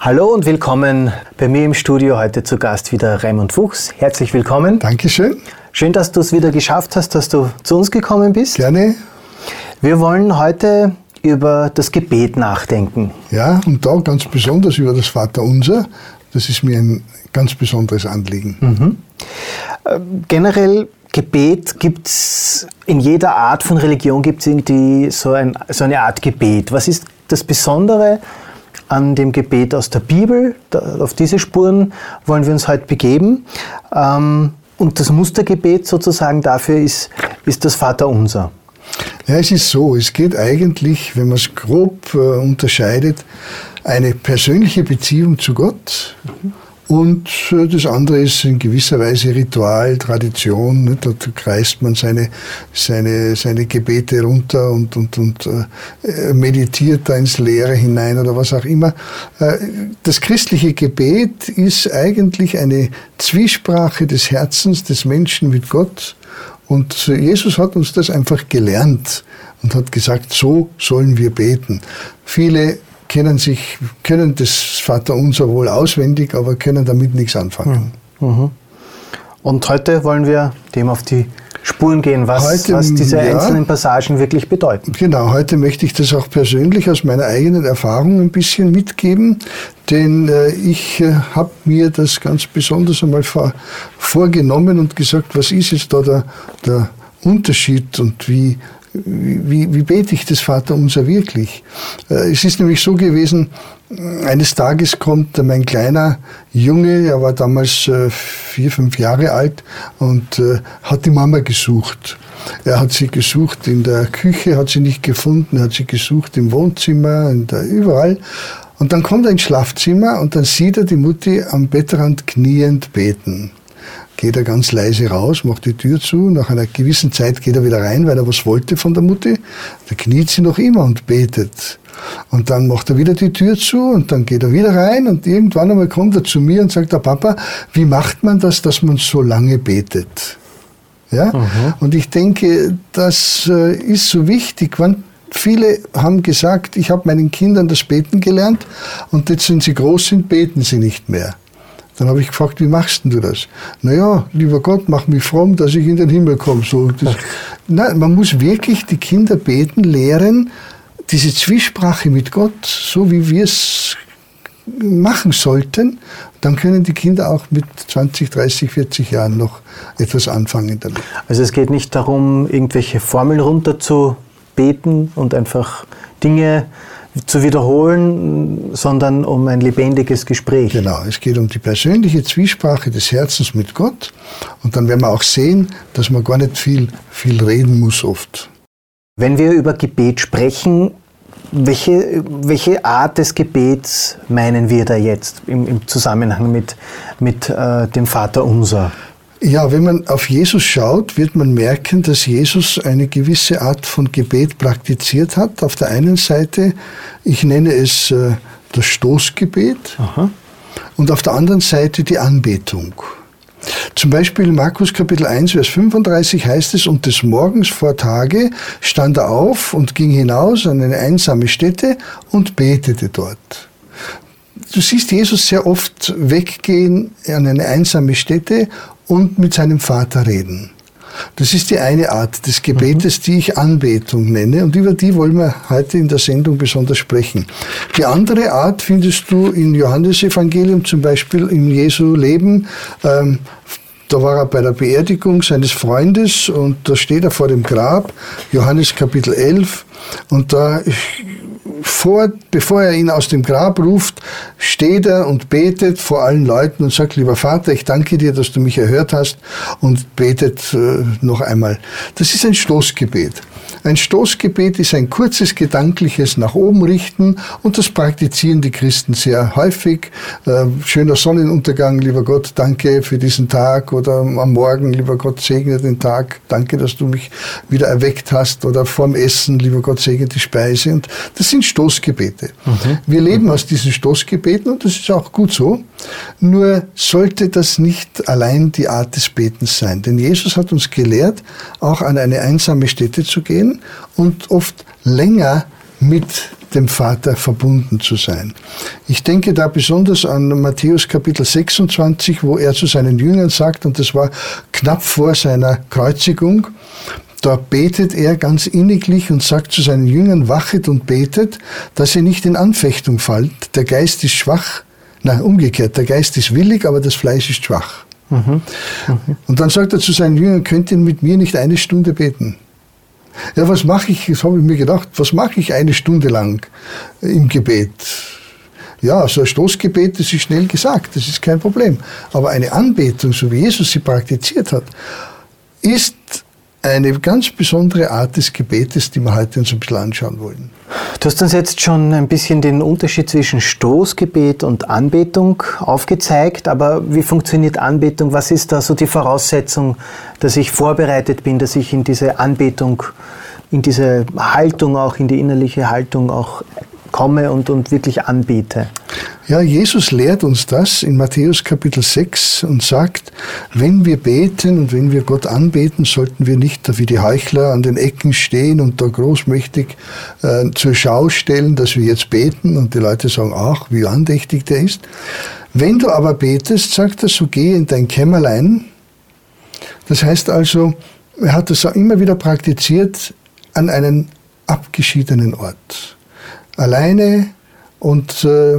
Hallo und willkommen bei mir im Studio. Heute zu Gast wieder Raimund Fuchs. Herzlich willkommen. Dankeschön. Schön, dass du es wieder geschafft hast, dass du zu uns gekommen bist. Gerne. Wir wollen heute über das Gebet nachdenken. Ja, und da ganz besonders über das Vaterunser. Das ist mir ein ganz besonderes Anliegen. Mhm. Äh, generell Gebet gibt es in jeder Art von Religion gibt es irgendwie so, ein, so eine Art Gebet. Was ist das Besondere an dem Gebet aus der Bibel. auf diese Spuren wollen wir uns heute begeben. Ähm, und das Mustergebet sozusagen dafür ist, ist das Vaterunser. Ja, es ist so, es geht eigentlich, wenn man es grob äh, unterscheidet, eine persönliche Beziehung zu Gott. Mhm und äh, das andere ist in gewisser Weise Ritual, Tradition. Dort kreist man seine, seine, seine Gebete runter und, und, und äh, meditiert da ins Leere hinein oder was auch immer. Äh, das christliche Gebet ist eigentlich eine Zwiesprache des Herzens des Menschen mit Gott. Und Jesus hat uns das einfach gelernt und hat gesagt, so sollen wir beten. Viele kennen sich, können das Vaterunser wohl auswendig, aber können damit nichts anfangen. Mhm. Und heute wollen wir dem auf die Spuren gehen, was, heute, was diese ja, einzelnen Passagen wirklich bedeuten. Genau, heute möchte ich das auch persönlich aus meiner eigenen Erfahrung ein bisschen mitgeben, denn äh, ich äh, habe mir das ganz besonders einmal vor, vorgenommen und gesagt, was ist jetzt da der, der Unterschied und wie wie, wie bete ich das Vaterunser wirklich? Äh, es ist nämlich so gewesen, eines Tages kommt mein kleiner Junge, er war damals äh, vier, fünf Jahre alt und äh, hat die Mama gesucht. Er hat sie gesucht in der Küche, hat sie nicht gefunden, hat sie gesucht im Wohnzimmer, der, überall. Und dann kommt er ins Schlafzimmer und dann sieht er die Mutti am Bettrand kniend beten geht er ganz leise raus, macht die Tür zu. Nach einer gewissen Zeit geht er wieder rein, weil er was wollte von der Mutti. Da kniet sie noch immer und betet. Und dann macht er wieder die Tür zu und dann geht er wieder rein und irgendwann einmal kommt er zu mir und sagt, der Papa, wie macht man das, dass man so lange betet? Ja? Mhm. Und ich denke, das äh, ist so wichtig. Wann Viele haben gesagt, ich habe meinen Kindern das Beten gelernt und jetzt, wenn sie groß sind, beten sie nicht mehr. Dann habe ich gefragt, wie machst du das? Naja, lieber Gott, mach mich fromm, dass ich in den Himmel komme. So, das, nein, man muss wirklich die Kinder beten, lehren, diese Zwiesprache mit Gott, so wie wir es machen sollten, dann können die Kinder auch mit 20, 30, 40 Jahren noch etwas anfangen damit. Also es geht nicht darum, irgendwelche Formeln runterzubeten und einfach Dinge zu wiederholen, sondern um ein lebendiges Gespräch. Genau, es geht um die persönliche Zwiesprache des Herzens mit Gott und dann werden wir auch sehen, dass man gar nicht viel, viel reden muss oft. Wenn wir über Gebet sprechen, welche, welche Art des Gebets meinen wir da jetzt im, im Zusammenhang mit, mit äh, dem Vater Unser? Ja, wenn man auf Jesus schaut, wird man merken, dass Jesus eine gewisse Art von Gebet praktiziert hat. Auf der einen Seite, ich nenne es äh, das Stoßgebet Aha. und auf der anderen Seite die Anbetung. Zum Beispiel Markus Kapitel 1, Vers 35 heißt es, und des Morgens vor Tage stand er auf und ging hinaus an eine einsame Stätte und betete dort. Du siehst Jesus sehr oft weggehen an eine einsame Stätte und mit seinem Vater reden. Das ist die eine Art des Gebetes, mhm. die ich Anbetung nenne und über die wollen wir heute in der Sendung besonders sprechen. Die andere Art findest du im Johannesevangelium, zum Beispiel im Jesu Leben. Ähm, da war er bei der Beerdigung seines Freundes und da steht er vor dem Grab, Johannes Kapitel 11, und da vor, bevor er ihn aus dem Grab ruft, steht er und betet vor allen Leuten und sagt, lieber Vater, ich danke dir, dass du mich erhört hast und betet äh, noch einmal. Das ist ein Stoßgebet. Ein Stoßgebet ist ein kurzes gedankliches nach oben richten und das praktizieren die Christen sehr häufig. Äh, schöner Sonnenuntergang, lieber Gott, danke für diesen Tag oder am Morgen, lieber Gott, segne den Tag, danke, dass du mich wieder erweckt hast oder vorm Essen, lieber Gott, segne die Speise. Und das sind Stoßgebete. Mhm. Wir leben mhm. aus diesen Stoßgebeten und das ist auch gut so. Nur sollte das nicht allein die Art des Betens sein. Denn Jesus hat uns gelehrt, auch an eine einsame Stätte zu gehen und oft länger mit dem Vater verbunden zu sein. Ich denke da besonders an Matthäus Kapitel 26, wo er zu seinen Jüngern sagt, und das war knapp vor seiner Kreuzigung, da betet er ganz inniglich und sagt zu seinen Jüngern, wachet und betet, dass ihr nicht in Anfechtung fallt. Der Geist ist schwach. Nein, umgekehrt, der Geist ist willig, aber das Fleisch ist schwach. Mhm. Mhm. Und dann sagt er zu seinen Jüngern, könnt ihr mit mir nicht eine Stunde beten? Ja, was mache ich, das habe ich mir gedacht, was mache ich eine Stunde lang im Gebet? Ja, so ein Stoßgebet, das ist schnell gesagt, das ist kein Problem. Aber eine Anbetung, so wie Jesus sie praktiziert hat, ist eine ganz besondere Art des Gebetes, die wir heute uns ein bisschen anschauen wollen. Du hast uns jetzt schon ein bisschen den Unterschied zwischen Stoßgebet und Anbetung aufgezeigt, aber wie funktioniert Anbetung? Was ist da so die Voraussetzung, dass ich vorbereitet bin, dass ich in diese Anbetung, in diese Haltung auch, in die innerliche Haltung auch komme und, und wirklich anbete? Ja, Jesus lehrt uns das in Matthäus Kapitel 6 und sagt, wenn wir beten und wenn wir Gott anbeten, sollten wir nicht wie die Heuchler an den Ecken stehen und da großmächtig äh, zur Schau stellen, dass wir jetzt beten und die Leute sagen, ach, wie andächtig der ist. Wenn du aber betest, sagt er, so geh in dein Kämmerlein. Das heißt also, er hat das auch immer wieder praktiziert an einen abgeschiedenen Ort. Alleine und äh,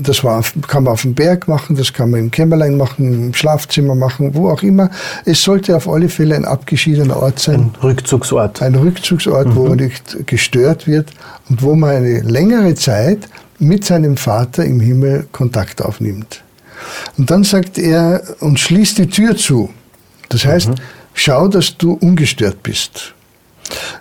das war, kann man auf dem Berg machen, das kann man im Kämmerlein machen, im Schlafzimmer machen, wo auch immer. Es sollte auf alle Fälle ein abgeschiedener Ort sein. Ein Rückzugsort. Ein Rückzugsort, mhm. wo man nicht gestört wird und wo man eine längere Zeit mit seinem Vater im Himmel Kontakt aufnimmt. Und dann sagt er, und schließt die Tür zu. Das heißt, mhm. schau, dass du ungestört bist.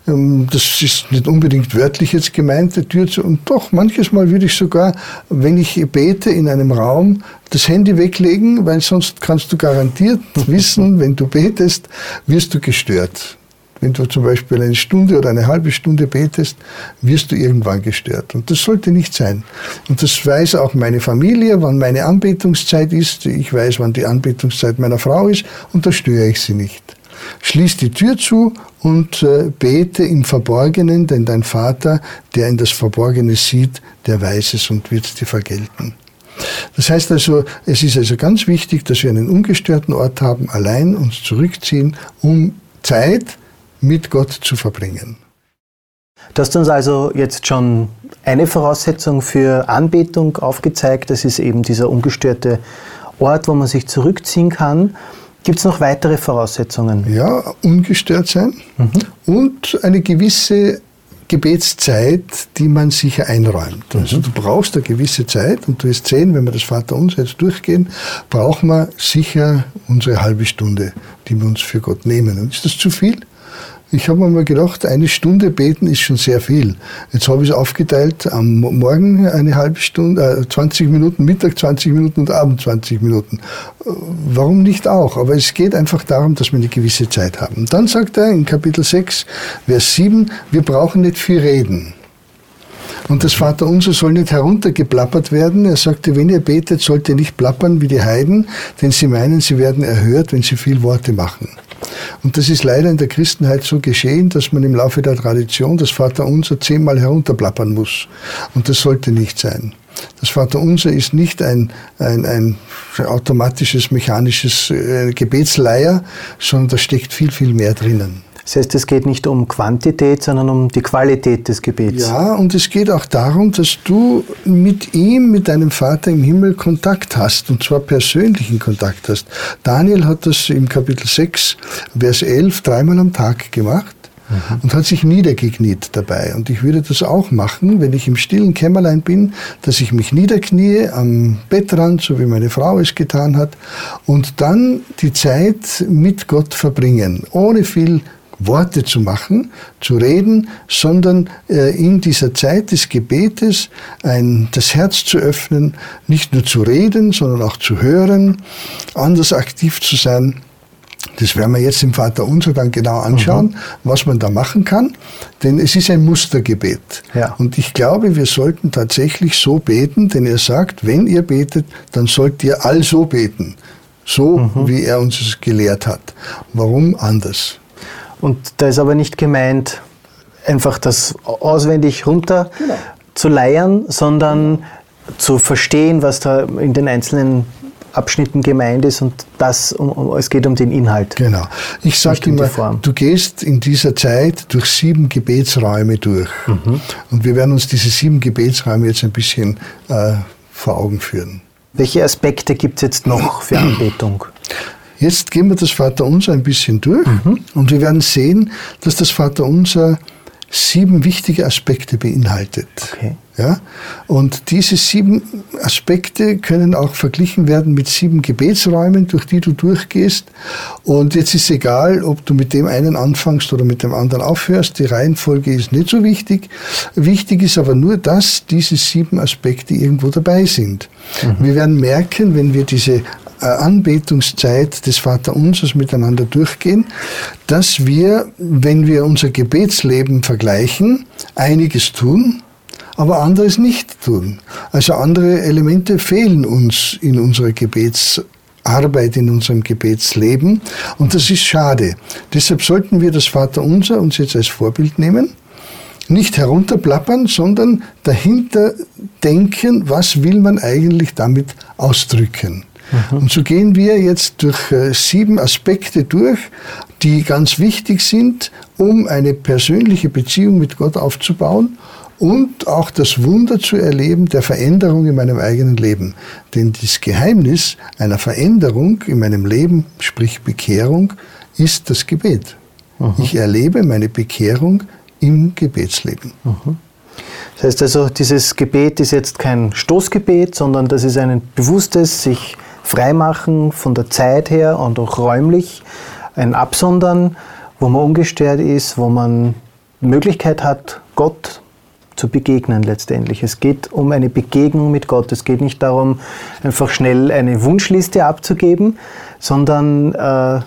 Ähm, das ist nicht unbedingt wörtlich jetzt gemeint, die Tür zu. Und doch, manches Mal würde ich sogar, wenn ich bete in einem Raum, das Handy weglegen, weil sonst kannst du garantiert wissen, wenn du betest, wirst du gestört. Wenn du zum Beispiel eine Stunde oder eine halbe Stunde betest, wirst du irgendwann gestört. Und das sollte nicht sein. Und das weiß auch meine Familie, wann meine Anbetungszeit ist. Ich weiß, wann die Anbetungszeit meiner Frau ist und da störe ich sie nicht. Schließ die Tür zu und äh, bete im Verborgenen, denn dein Vater, der in das Verborgene sieht, der weiß es und wird es dir vergelten. Das heißt also, es ist also ganz wichtig, dass wir einen ungestörten Ort haben, allein uns zurückziehen, um Zeit mit Gott zu verbringen. Du hast uns also jetzt schon eine Voraussetzung für Anbetung aufgezeigt. Das ist eben dieser ungestörte Ort, wo man sich zurückziehen kann. Gibt es noch weitere Voraussetzungen? Ja, ungestört sein mhm. und eine gewisse Gebetszeit, die man sicher einräumt. Also mhm. Also du brauchst eine gewisse Zeit und du wirst sehen, wenn wir das Vaterunser jetzt durchgehen, brauchen wir sicher unsere halbe Stunde, die wir uns für Gott nehmen. Und ist das zu viel? Ich habe mir gedacht, eine Stunde beten ist schon sehr viel. Jetzt habe ich es aufgeteilt, am Morgen eine halbe Stunde, äh, 20 Minuten, Mittag 20 Minuten und Abend 20 Minuten. Äh, warum nicht auch? Aber es geht einfach darum, dass wir eine gewisse Zeit haben. Und dann sagt er in Kapitel 6, Vers 7, wir brauchen nicht viel reden. Und das Vaterunser soll nicht heruntergeplappert werden. Er sagte, wenn ihr betet, sollt ihr nicht plappern wie die Heiden, denn sie meinen, sie werden erhört, wenn sie viel Worte machen. Und das ist leider in der Christenheit so geschehen, dass man im Laufe der Tradition das Vaterunser zehnmal herunterplappern muss. Und das sollte nicht sein. Das Vaterunser ist nicht ein, ein, ein automatisches, mechanisches äh, Gebetsleier, sondern da steckt viel, viel mehr drinnen. Das heißt, es geht nicht um Quantität, sondern um die Qualität des Gebets. Ja, und es geht auch darum, dass du mit ihm, mit deinem Vater im Himmel Kontakt hast, und zwar persönlichen Kontakt hast. Daniel hat das im Kapitel 6, Vers 11 dreimal am Tag gemacht und hat sich niedergekniet dabei. Und ich würde das auch machen, wenn ich im stillen Kämmerlein bin, dass ich mich niederknie am Bettrand, so wie meine Frau es getan hat, und dann die Zeit mit Gott verbringen, ohne viel Worte zu machen, zu reden, sondern äh, in dieser Zeit des Gebetes ein, das Herz zu öffnen, nicht nur zu reden, sondern auch zu hören, anders aktiv zu sein. Das werden wir jetzt im Vater Unser dann genau anschauen, mhm. was man da machen kann, denn es ist ein Mustergebet. Ja. Und ich glaube, wir sollten tatsächlich so beten, denn er sagt, wenn ihr betet, dann sollt ihr also beten. So, mhm. wie er uns es gelehrt hat. Warum anders? Und da ist aber nicht gemeint, einfach das auswendig runter genau. zu leiern, sondern zu verstehen, was da in den einzelnen Abschnitten gemeint ist und das, um, um, es geht um den Inhalt. Genau. Ich sage immer, du gehst in dieser Zeit durch sieben Gebetsräume durch. Mhm. Und wir werden uns diese sieben Gebetsräume jetzt ein bisschen äh, vor Augen führen. Welche Aspekte gibt es jetzt noch für Anbetung? Jetzt gehen wir das Vaterunser ein bisschen durch mhm. und wir werden sehen, dass das Vaterunser sieben wichtige Aspekte beinhaltet. Okay. Ja? Und diese sieben Aspekte können auch verglichen werden mit sieben Gebetsräumen, durch die du durchgehst. Und jetzt ist egal, ob du mit dem einen anfängst oder mit dem anderen aufhörst. Die Reihenfolge ist nicht so wichtig. Wichtig ist aber nur, dass diese sieben Aspekte irgendwo dabei sind. Mhm. Wir werden merken, wenn wir diese Anbetungszeit des Vaterunsers miteinander durchgehen, dass wir, wenn wir unser Gebetsleben vergleichen, einiges tun, aber anderes nicht tun. Also andere Elemente fehlen uns in unserer Gebetsarbeit, in unserem Gebetsleben und das ist schade. Deshalb sollten wir das Vaterunser uns jetzt als Vorbild nehmen nicht herunterplappern, sondern dahinter denken, was will man eigentlich damit ausdrücken. Mhm. Und so gehen wir jetzt durch äh, sieben Aspekte durch, die ganz wichtig sind, um eine persönliche Beziehung mit Gott aufzubauen und auch das Wunder zu erleben der Veränderung in meinem eigenen Leben. Denn das Geheimnis einer Veränderung in meinem Leben, sprich Bekehrung, ist das Gebet. Mhm. Ich erlebe meine Bekehrung im Gebetsleben. Mhm. Das heißt also, dieses Gebet ist jetzt kein Stoßgebet, sondern das ist ein bewusstes sich freimachen von der Zeit her und auch räumlich, ein Absondern, wo man ungestört ist, wo man Möglichkeit hat, Gott zu begegnen letztendlich. Es geht um eine Begegnung mit Gott. Es geht nicht darum, einfach schnell eine Wunschliste abzugeben, sondern äh,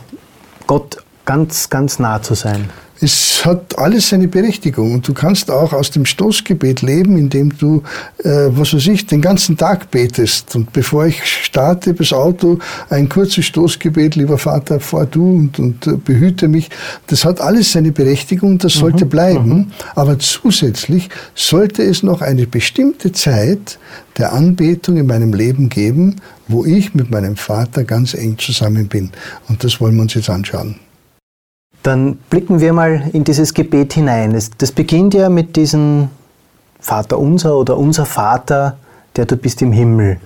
Gott ganz, ganz nah zu sein es hat alles seine Berechtigung und du kannst auch aus dem Stoßgebet leben, indem du, äh, was weiß ich, den ganzen Tag betest. Und bevor ich starte das Auto, ein kurzes Stoßgebet, lieber Vater, fahr du und, und äh, behüte mich. Das hat alles seine Berechtigung, das sollte mhm. bleiben. Mhm. Aber zusätzlich sollte es noch eine bestimmte Zeit der Anbetung in meinem Leben geben, wo ich mit meinem Vater ganz eng zusammen bin. Und das wollen wir uns jetzt anschauen. Dann blicken wir mal in dieses Gebet hinein. Das beginnt ja mit diesem Vater unser oder unser Vater, der du bist im Himmel.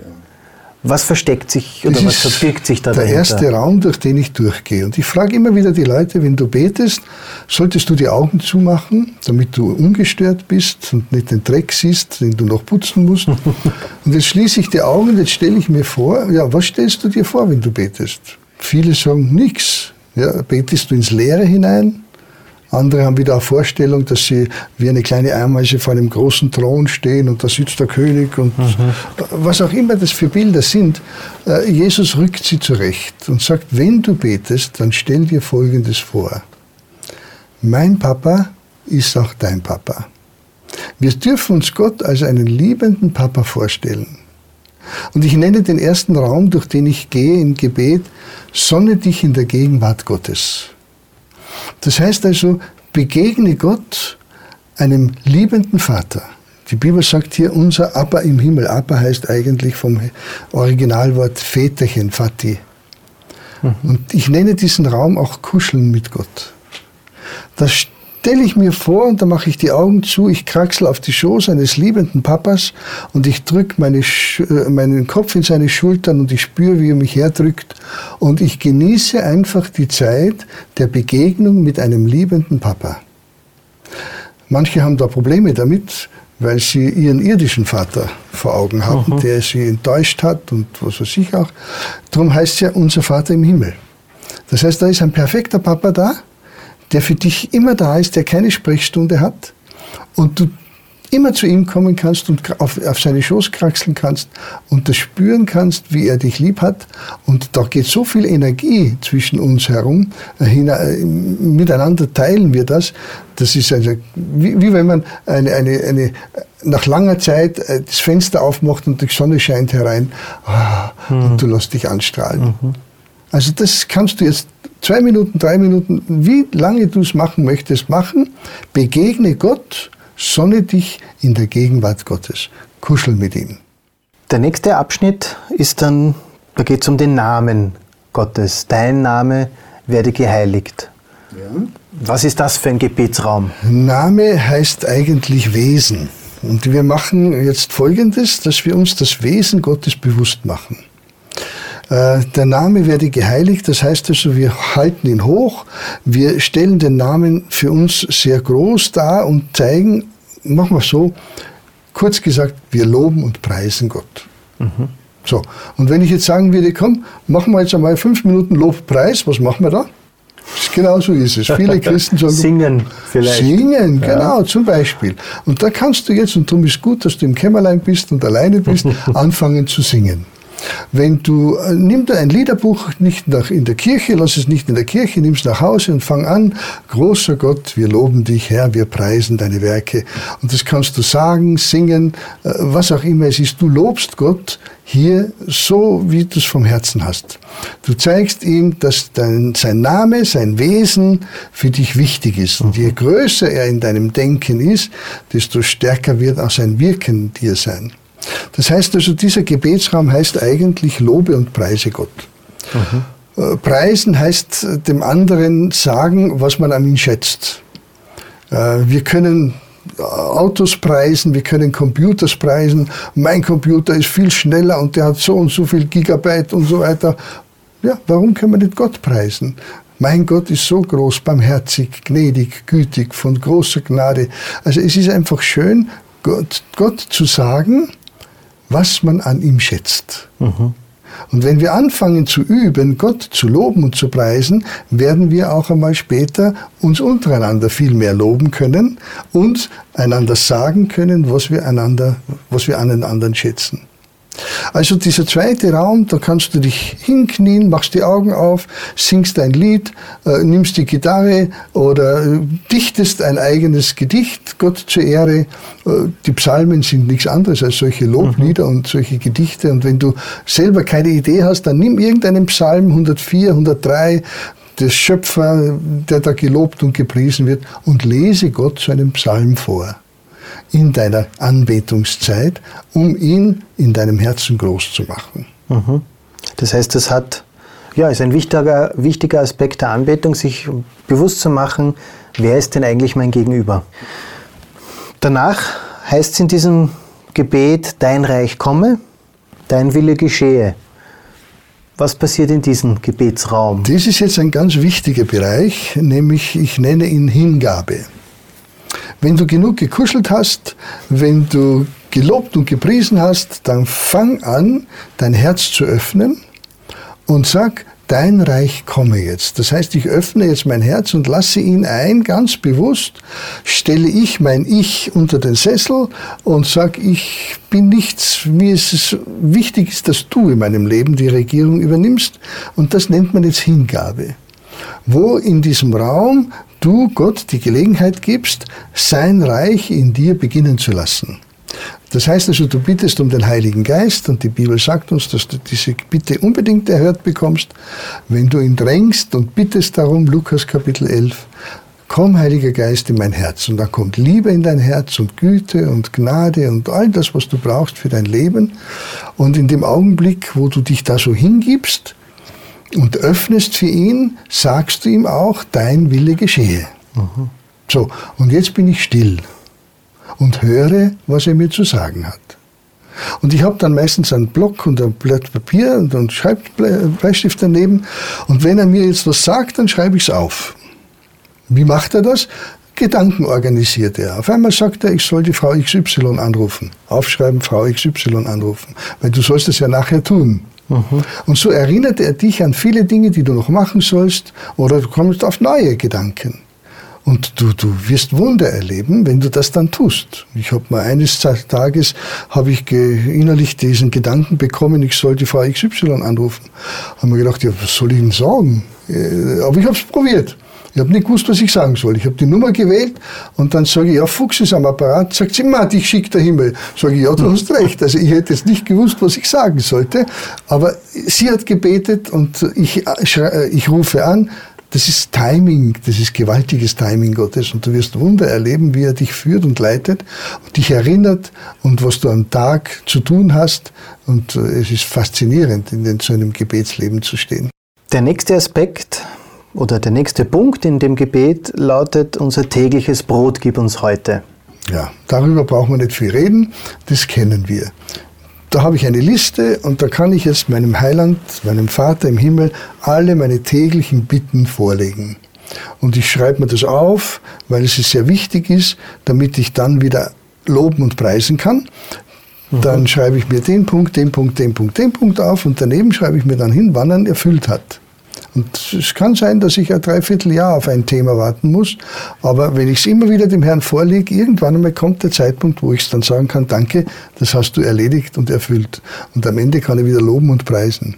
Was versteckt sich oder das was verbirgt sich da der dahinter? Der erste Raum, durch den ich durchgehe. Und ich frage immer wieder die Leute, wenn du betest, solltest du die Augen zumachen, damit du ungestört bist und nicht den Dreck siehst, den du noch putzen musst. und jetzt schließe ich die Augen und jetzt stelle ich mir vor, ja, was stellst du dir vor, wenn du betest? Viele sagen nichts. Ja, betest du ins Leere hinein? Andere haben wieder eine Vorstellung, dass sie wie eine kleine Ameise vor einem großen Thron stehen und da sitzt der König und mhm. was auch immer das für Bilder sind. Äh, Jesus rückt sie zurecht und sagt, wenn du betest, dann stell dir Folgendes vor. Mein Papa ist auch dein Papa. Wir dürfen uns Gott als einen liebenden Papa vorstellen. Und ich nenne den ersten Raum, durch den ich gehe im Gebet, sonne dich in der Gegenwart Gottes. Das heißt also, begegne Gott einem liebenden Vater. Die Bibel sagt hier, unser Abba im Himmel. Abba heißt eigentlich vom Originalwort Väterchen, Vati. Mhm. Und ich nenne diesen Raum auch Kuscheln mit Gott. Das stelle ich mir vor und da mache ich die Augen zu, ich kraxel auf die Schoß eines liebenden Papas und ich drücke meine, äh, meinen Kopf in seine Schultern und ich spüre, wie er mich herdrückt und ich genieße einfach die Zeit der Begegnung mit einem liebenden Papa. Manche haben da Probleme damit, weil sie ihren irdischen Vater vor Augen haben, mhm. der sie enttäuscht hat und was weiß ich auch. Darum heißt es ja unser Vater im Himmel. Das heißt, da ist ein perfekter Papa da, der für dich immer da ist, der keine Sprechstunde hat und du immer zu ihm kommen kannst und auf, auf seine Schoß kraxeln kannst und das spüren kannst, wie er dich lieb hat. Und da geht so viel Energie zwischen uns herum. Äh, äh, miteinander teilen wir das. Das ist also wie, wie wenn man eine, eine, eine, nach langer Zeit äh, das Fenster aufmacht und die Sonne scheint herein mhm. und du lässt dich anstrahlen. Mhm. Also das kannst du jetzt zwei Minuten, drei Minuten, wie lange du es machen möchtest, machen. Begegne Gott, Sonne dich in der Gegenwart Gottes. Kuschel mit ihm. Der nächste Abschnitt ist dann, da geht es um den Namen Gottes. Dein Name werde geheiligt. Ja. Was ist das für ein Gebetsraum? Name heißt eigentlich Wesen. Und wir machen jetzt Folgendes, dass wir uns das Wesen Gottes bewusst machen. Äh, der Name werde geheiligt, das heißt also, wir halten ihn hoch, wir stellen den Namen für uns sehr groß dar und zeigen, machen wir so, kurz gesagt, wir loben und preisen Gott. Mhm. So, und wenn ich jetzt sagen würde, komm, machen wir jetzt einmal fünf Minuten Lobpreis, was machen wir da? Genau so ist es. Viele Christen sagen, singen vielleicht. Singen, ja. genau, zum Beispiel. Und da kannst du jetzt, und darum ist gut, dass du im Kämmerlein bist und alleine bist, anfangen zu singen. Wenn du, äh, nimm dir ein Liederbuch nicht nach, in der Kirche, lass es nicht in der Kirche, nimm es nach Hause und fang an, großer Gott, wir loben dich, Herr, wir preisen deine Werke. Und das kannst du sagen, singen, äh, was auch immer es ist. Du lobst Gott hier so, wie du es vom Herzen hast. Du zeigst ihm, dass dein, sein Name, sein Wesen für dich wichtig ist. Und je größer er in deinem Denken ist, desto stärker wird auch sein Wirken dir sein. Das heißt also, dieser Gebetsraum heißt eigentlich Lobe und Preise Gott. Mhm. Preisen heißt dem anderen sagen, was man an ihn schätzt. Äh, wir können Autos preisen, wir können Computers preisen. Mein Computer ist viel schneller und der hat so und so viel Gigabyte und so weiter. Ja, warum können wir nicht Gott preisen? Mein Gott ist so groß, barmherzig, gnädig, gütig, von großer Gnade. Also es ist einfach schön, Gott, Gott zu sagen, was man an ihm schätzt. Mhm. Und wenn wir anfangen zu üben, Gott zu loben und zu preisen, werden wir auch einmal später uns untereinander viel mehr loben können und einander sagen können, was wir einander, was wir an den anderen schätzen. Also dieser zweite Raum, da kannst du dich hinknien, machst die Augen auf, singst ein Lied, äh, nimmst die Gitarre oder äh, dichtest ein eigenes Gedicht Gott zur Ehre. Äh, die Psalmen sind nichts anderes als solche Loblieder mhm. und solche Gedichte. Und wenn du selber keine Idee hast, dann nimm irgendeinen Psalm 104, 103, des Schöpfer, der da gelobt und gepriesen wird, und lese Gott zu einem Psalm vor in deiner Anbetungszeit, um ihn in deinem Herzen groß zu machen. Mhm. Das heißt, das hat, ja, ist ein wichtiger, wichtiger Aspekt der Anbetung, sich bewusst zu machen, wer ist denn eigentlich mein Gegenüber. Danach heißt es in diesem Gebet, dein Reich komme, dein Wille geschehe. Was passiert in diesem Gebetsraum? Das ist jetzt ein ganz wichtiger Bereich, nämlich ich nenne ihn Hingabe. Wenn du genug gekuschelt hast, wenn du gelobt und gepriesen hast, dann fang an, dein Herz zu öffnen und sag, dein Reich komme jetzt. Das heißt, ich öffne jetzt mein Herz und lasse ihn ein, ganz bewusst, stelle ich mein Ich unter den Sessel und sag, ich bin nichts, wie es wichtig ist, dass du in meinem Leben die Regierung übernimmst. Und das nennt man jetzt Hingabe. Wo in diesem Raum du Gott die Gelegenheit gibst, sein Reich in dir beginnen zu lassen. Das heißt also, du bittest um den Heiligen Geist und die Bibel sagt uns, dass du diese Bitte unbedingt erhört bekommst, wenn du ihn drängst und bittest darum, Lukas Kapitel 11, komm Heiliger Geist in mein Herz. Und dann kommt Liebe in dein Herz und Güte und Gnade und all das, was du brauchst für dein Leben. Und in dem Augenblick, wo du dich da so hingibst, und öffnest für ihn, sagst du ihm auch, dein Wille geschehe. Mhm. So, und jetzt bin ich still und höre, was er mir zu sagen hat. Und ich habe dann meistens einen Block und ein Blatt Papier und einen Schreibbleistift daneben. Und wenn er mir jetzt was sagt, dann schreibe ich es auf. Wie macht er das? Gedanken organisiert er. Auf einmal sagt er, ich soll die Frau XY anrufen. Aufschreiben, Frau XY anrufen. Weil du sollst es ja nachher tun. Und so erinnert er dich an viele Dinge, die du noch machen sollst, oder du kommst auf neue Gedanken. Und du, du wirst Wunder erleben, wenn du das dann tust. Ich habe mal eines Tages, habe ich innerlich diesen Gedanken bekommen, ich soll die Frau XY anrufen. Habe mir gedacht, ja, was soll ich denn sagen? Äh, aber ich habe es probiert. Ich habe nicht gewusst, was ich sagen soll. Ich habe die Nummer gewählt und dann sage ich, ja, Fuchs ist am Apparat. Sagt sie, Matt, ich schicke der Himmel. Sage ich, ja, du hast recht. Also ich hätte jetzt nicht gewusst, was ich sagen sollte. Aber sie hat gebetet und ich, äh, ich rufe an, das ist Timing, das ist gewaltiges Timing Gottes und du wirst Wunder erleben, wie er dich führt und leitet und dich erinnert und was du am Tag zu tun hast und äh, es ist faszinierend, in so einem Gebetsleben zu stehen. Der nächste Aspekt oder der nächste Punkt in dem Gebet lautet, unser tägliches Brot gib uns heute. Ja, darüber brauchen wir nicht viel reden, das kennen wir. Da habe ich eine Liste und da kann ich jetzt meinem Heiland, meinem Vater im Himmel, alle meine täglichen Bitten vorlegen. Und ich schreibe mir das auf, weil es sehr wichtig ist, damit ich dann wieder loben und preisen kann. Dann mhm. schreibe ich mir den Punkt, den Punkt, den Punkt, den Punkt auf und daneben schreibe ich mir dann hin, wann er erfüllt hat. Und es kann sein, dass ich ein Dreivierteljahr auf ein Thema warten muss. Aber wenn ich es immer wieder dem Herrn vorlege, irgendwann einmal kommt der Zeitpunkt, wo ich es dann sagen kann, danke, das hast du erledigt und erfüllt. Und am Ende kann ich wieder loben und preisen.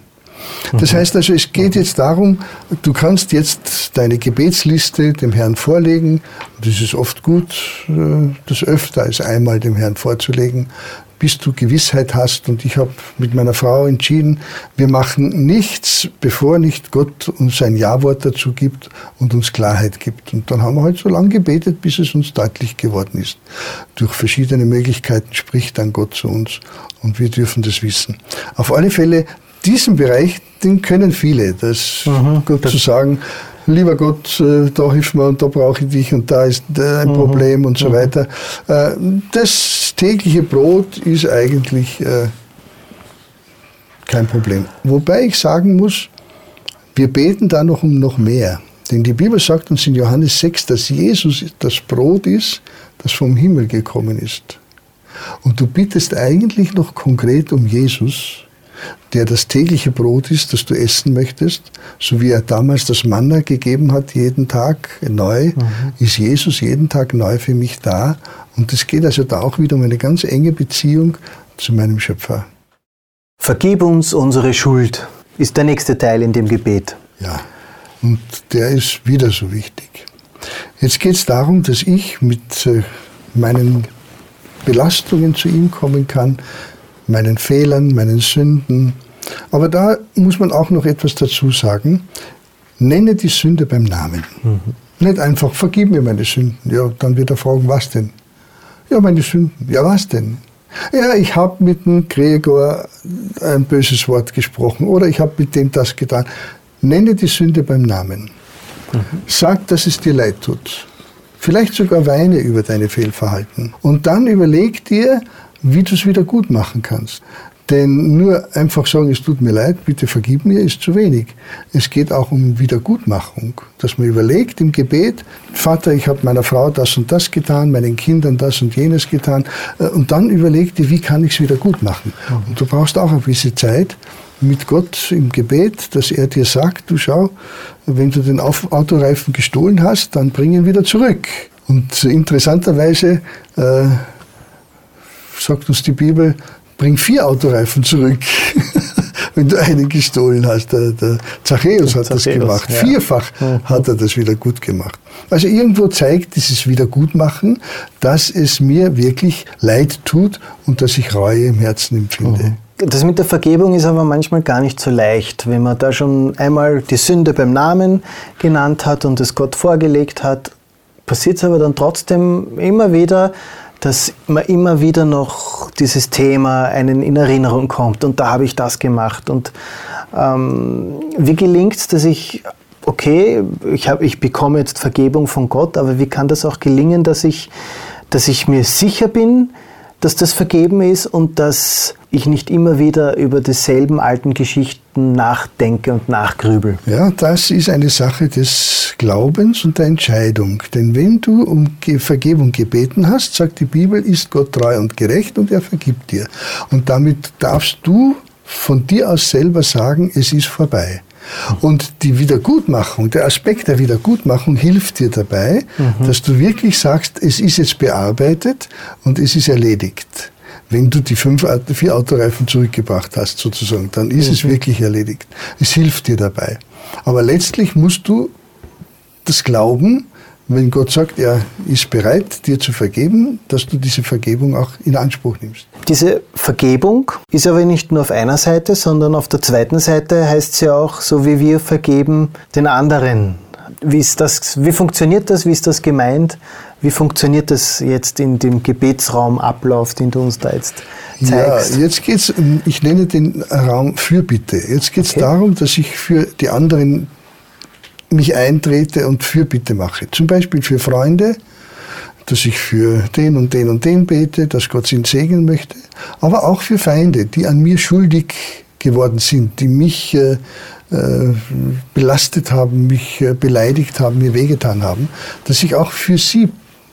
Das mhm. heißt also, es geht jetzt darum, du kannst jetzt deine Gebetsliste dem Herrn vorlegen. Das ist oft gut, äh, das öfter als einmal dem Herrn vorzulegen bis du Gewissheit hast. Und ich habe mit meiner Frau entschieden, wir machen nichts, bevor nicht Gott uns ein Ja-Wort dazu gibt und uns Klarheit gibt. Und dann haben wir halt so lange gebetet, bis es uns deutlich geworden ist. Durch verschiedene Möglichkeiten spricht dann Gott zu uns und wir dürfen das wissen. Auf alle Fälle, diesen Bereich, den können viele, das mhm, Gott zu sagen, lieber Gott, äh, da hilf mir und da brauche ich dich und da ist äh, ein mhm. Problem und so mhm. weiter. Äh, das tägliche Brot ist eigentlich kein Problem. Wobei ich sagen muss, wir beten da noch um noch mehr. Denn die Bibel sagt uns in Johannes 6, dass Jesus das Brot ist, das vom Himmel gekommen ist. Und du bittest eigentlich noch konkret um Jesus, der das tägliche Brot ist, das du essen möchtest, so wie er damals das Manna gegeben hat, jeden Tag neu, mhm. ist Jesus jeden Tag neu für mich da. Und es geht also da auch wieder um eine ganz enge Beziehung zu meinem Schöpfer. Vergib uns unsere Schuld, ist der nächste Teil in dem Gebet. Ja, und der ist wieder so wichtig. Jetzt geht es darum, dass ich mit äh, meinen Belastungen zu ihm kommen kann, meinen Fehlern, meinen Sünden. Aber da muss man auch noch etwas dazu sagen. Nenne die Sünde beim Namen. Mhm. Nicht einfach, vergib mir meine Sünden. Ja, dann wird er fragen, was denn? Ja, meine Sünden. Ja, was denn? Ja, ich habe mit dem Gregor ein böses Wort gesprochen oder ich habe mit dem das getan. Nenne die Sünde beim Namen. Mhm. Sag, dass es dir leid tut. Vielleicht sogar weine über deine Fehlverhalten. Und dann überleg dir, wie du es wieder gut machen kannst. Denn nur einfach sagen, es tut mir leid, bitte vergib mir, ist zu wenig. Es geht auch um Wiedergutmachung, dass man überlegt im Gebet, Vater, ich habe meiner Frau das und das getan, meinen Kindern das und jenes getan. Äh, und dann überleg dir, wie kann ich es wieder gut machen. Und du brauchst auch eine gewisse Zeit mit Gott im Gebet, dass er dir sagt, du schau, wenn du den Autoreifen gestohlen hast, dann bring ihn wieder zurück. Und interessanterweise äh, sagt uns die Bibel, bring vier Autoreifen zurück, wenn du einen gestohlen hast. Der, der Zachäus hat Zachäus, das gemacht. Ja. Vierfach mhm. hat er das wieder gut gemacht. Also irgendwo zeigt dieses Wiedergutmachen, dass es mir wirklich leid tut und dass ich Reue im Herzen empfinde. Mhm. Das mit der Vergebung ist aber manchmal gar nicht so leicht, wenn man da schon einmal die Sünde beim Namen genannt hat und es Gott vorgelegt hat, passiert es aber dann trotzdem immer wieder, dass man immer wieder noch dieses Thema einen in Erinnerung kommt und da habe ich das gemacht. Und ähm, wie gelingt es, dass ich, okay, ich, hab, ich bekomme jetzt Vergebung von Gott, aber wie kann das auch gelingen, dass ich, dass ich mir sicher bin, dass das vergeben ist und dass ich nicht immer wieder über dieselben alten Geschichten nachdenke und nachgrübel. Ja, das ist eine Sache des Glaubens und der Entscheidung. Denn wenn du um Vergebung gebeten hast, sagt die Bibel, ist Gott treu und gerecht und er vergibt dir. Und damit darfst du von dir aus selber sagen, es ist vorbei. Und die Wiedergutmachung, der Aspekt der Wiedergutmachung hilft dir dabei, mhm. dass du wirklich sagst, es ist jetzt bearbeitet und es ist erledigt. Wenn du die fünf, vier Autoreifen zurückgebracht hast, sozusagen, dann ist mhm. es wirklich erledigt. Es hilft dir dabei. Aber letztlich musst du das glauben, wenn Gott sagt, er ist bereit, dir zu vergeben, dass du diese Vergebung auch in Anspruch nimmst. Diese Vergebung ist aber nicht nur auf einer Seite, sondern auf der zweiten Seite heißt es ja auch, so wie wir vergeben den anderen. wie, ist das, wie funktioniert das? Wie ist das gemeint? Wie funktioniert das jetzt in dem Gebetsraumablauf, den du uns da jetzt zeigst? Ja, jetzt geht es, ich nenne den Raum Fürbitte. Jetzt geht es okay. darum, dass ich für die anderen mich eintrete und Fürbitte mache. Zum Beispiel für Freunde, dass ich für den und den und den bete, dass Gott sie segnen möchte, aber auch für Feinde, die an mir schuldig geworden sind, die mich äh, äh belastet haben, mich äh, beleidigt haben, mir wehgetan haben, dass ich auch für sie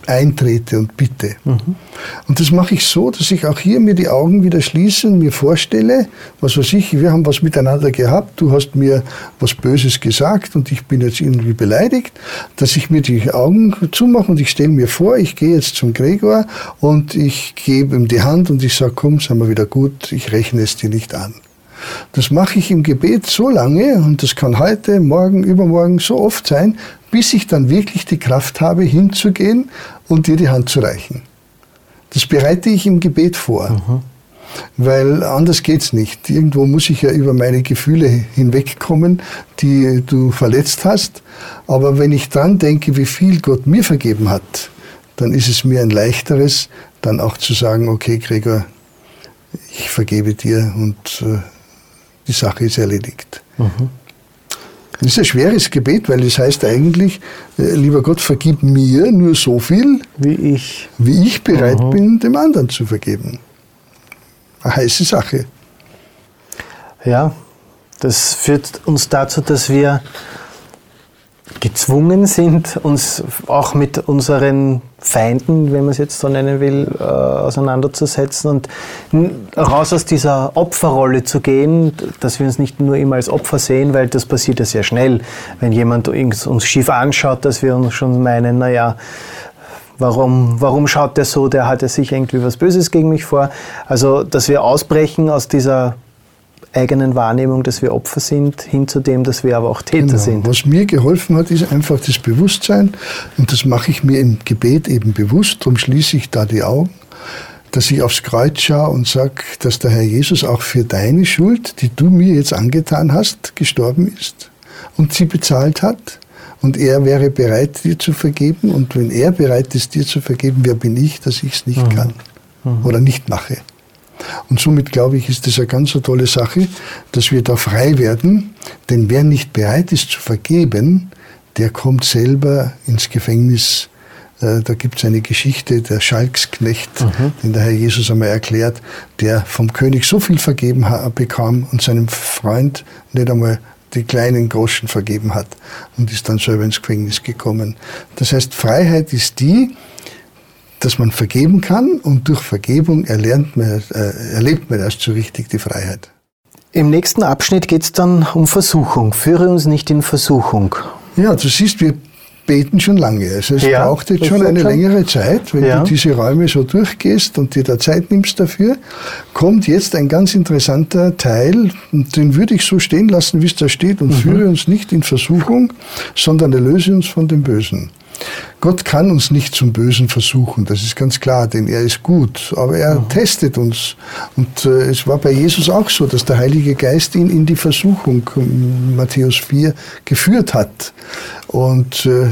eintrete und bitte. Mhm. Und das mache ich so, dass ich auch hier mir die Augen wieder schließe und mir vorstelle, was weiß ich, wir haben was miteinander gehabt, du hast mir was Böses gesagt und ich bin jetzt irgendwie beleidigt, dass ich mir die Augen zumache und ich stelle mir vor, ich gehe jetzt zum Gregor und ich gebe ihm die Hand und ich sage, komm, sei mal wieder gut, ich rechne es dir nicht an. Das mache ich im Gebet so lange und das kann heute, morgen, übermorgen so oft sein, bis ich dann wirklich die Kraft habe, hinzugehen und dir die Hand zu reichen. Das bereite ich im Gebet vor. Mhm. Weil anders geht's nicht. Irgendwo muss ich ja über meine Gefühle hinwegkommen, die du verletzt hast. Aber wenn ich dran denke, wie viel Gott mir vergeben hat, dann ist es mir ein leichteres, dann auch zu sagen, okay, Gregor, ich vergebe dir und äh, die Sache ist erledigt. Mhm. Das ist ein schweres Gebet, weil es heißt eigentlich, äh, lieber Gott, vergib mir nur so viel, wie ich, wie ich bereit mhm. bin, dem anderen zu vergeben. Eine heiße Sache. Ja, das führt uns dazu, dass wir gezwungen sind, uns auch mit unseren Feinden, wenn man es jetzt so nennen will, äh, auseinanderzusetzen und raus aus dieser Opferrolle zu gehen, dass wir uns nicht nur immer als Opfer sehen, weil das passiert ja sehr schnell, wenn jemand uns schief anschaut, dass wir uns schon meinen, naja, Warum, warum schaut der so? Der hat ja sich irgendwie was Böses gegen mich vor. Also, dass wir ausbrechen aus dieser eigenen Wahrnehmung, dass wir Opfer sind, hin zu dem, dass wir aber auch Täter genau. sind. Was mir geholfen hat, ist einfach das Bewusstsein, und das mache ich mir im Gebet eben bewusst, darum schließe ich da die Augen, dass ich aufs Kreuz schaue und sage, dass der Herr Jesus auch für deine Schuld, die du mir jetzt angetan hast, gestorben ist und sie bezahlt hat. Und er wäre bereit, dir zu vergeben. Und wenn er bereit ist, dir zu vergeben, wer bin ich, dass ich es nicht mhm. kann mhm. oder nicht mache? Und somit glaube ich, ist das eine ganz tolle Sache, dass wir da frei werden. Denn wer nicht bereit ist zu vergeben, der kommt selber ins Gefängnis. Äh, da gibt es eine Geschichte, der Schalksknecht, mhm. den der Herr Jesus einmal erklärt, der vom König so viel vergeben bekam und seinem Freund nicht einmal die kleinen Groschen vergeben hat und ist dann selber ins Gefängnis gekommen. Das heißt, Freiheit ist die, dass man vergeben kann und durch Vergebung erlernt man, äh, erlebt man erst so richtig die Freiheit. Im nächsten Abschnitt geht es dann um Versuchung. Führe uns nicht in Versuchung. Ja, du siehst, wir beten schon lange. Also es ja, braucht jetzt schon eine längere Zeit, wenn ja. du diese Räume so durchgehst und dir da Zeit nimmst dafür, kommt jetzt ein ganz interessanter Teil, und den würde ich so stehen lassen, wie es da steht, und mhm. führe uns nicht in Versuchung, sondern erlöse uns von dem Bösen. Gott kann uns nicht zum Bösen versuchen, das ist ganz klar, denn er ist gut, aber er mhm. testet uns. Und äh, es war bei Jesus auch so, dass der Heilige Geist ihn in die Versuchung, Matthäus 4, geführt hat. Und äh,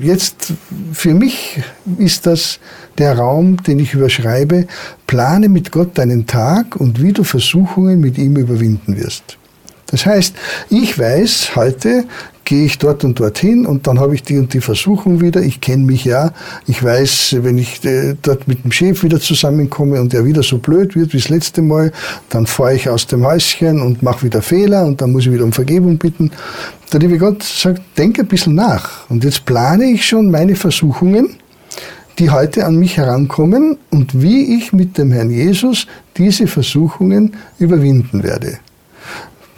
jetzt für mich ist das der Raum, den ich überschreibe, plane mit Gott deinen Tag und wie du Versuchungen mit ihm überwinden wirst. Das heißt, ich weiß heute, gehe ich dort und dorthin und dann habe ich die und die Versuchung wieder. Ich kenne mich ja. Ich weiß, wenn ich äh, dort mit dem Chef wieder zusammenkomme und er wieder so blöd wird wie das letzte Mal, dann fahre ich aus dem Häuschen und mache wieder Fehler und dann muss ich wieder um Vergebung bitten. Der liebe Gott sagt, denk ein bisschen nach. Und jetzt plane ich schon meine Versuchungen, die heute an mich herankommen und wie ich mit dem Herrn Jesus diese Versuchungen überwinden werde.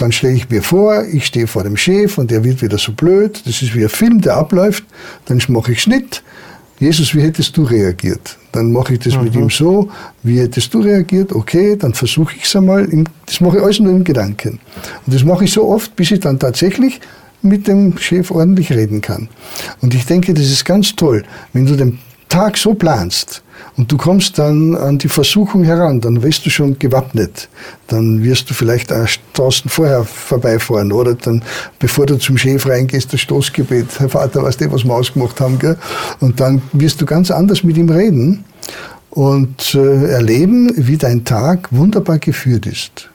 Dann stelle ich mir vor, ich stehe vor dem Chef und der wird wieder so blöd. Das ist wie ein Film, der abläuft. Dann mache ich Schnitt. Jesus, wie hättest du reagiert? Dann mache ich das mhm. mit ihm so. Wie hättest du reagiert? Okay, dann versuche ich es einmal. Das mache ich alles nur im Gedanken. Und das mache ich so oft, bis ich dann tatsächlich mit dem Chef ordentlich reden kann. Und ich denke, das ist ganz toll, wenn du den Tag so planst, Und du kommst dann an die Versuchung heran, dann wirst du schon gewappnet. Dann wirst du vielleicht auch draußen vorher vorbeifahren oder dann, bevor du zum Chef reingehst, das Stoßgebet. Herr Vater, weißt du, was wir ausgemacht haben, gell? Und dann wirst du ganz anders mit ihm reden und äh, erleben, wie dein Tag wunderbar geführt ist.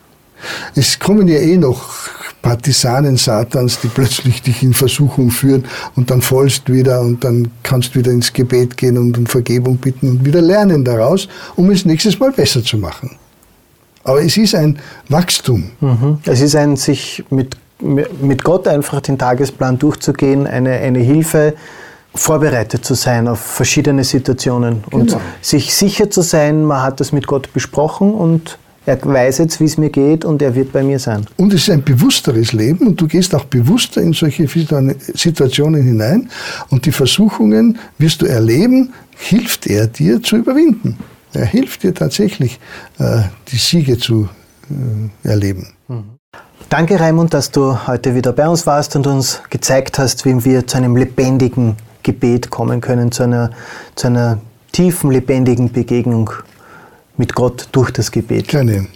Es kommen ja eh noch Partisanen Satans, die plötzlich dich in Versuchung führen und dann fallst wieder und dann kannst wieder ins Gebet gehen und um Vergebung bitten und wieder lernen daraus, um es nächstes Mal besser zu machen. Aber es ist ein Wachstum. Mhm. Es ist ein sich mit, mit Gott einfach den Tagesplan durchzugehen, eine, eine Hilfe, vorbereitet zu sein auf verschiedene Situationen genau. und sich sicher zu sein, man hat das mit Gott besprochen und er weiß jetzt, wie es mir geht und er wird bei mir sein. Und es ist ein bewussteres Leben und du gehst auch bewusster in solche Situationen hinein und die Versuchungen wirst du erleben, hilft er dir zu überwinden. Er hilft dir tatsächlich, äh, die Siege zu äh, erleben. Mhm. Danke, Raimund, dass du heute wieder bei uns warst und uns gezeigt hast, wie wir zu einem lebendigen Gebet kommen können, zu einer, zu einer tiefen, lebendigen Begegnung mit Gott durch das Gebet. Gerne.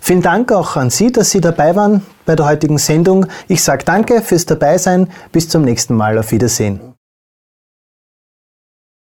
Vielen Dank auch an Sie, dass Sie dabei waren bei der heutigen Sendung. Ich sage danke fürs Dabeisein. Bis zum nächsten Mal. Auf Wiedersehen.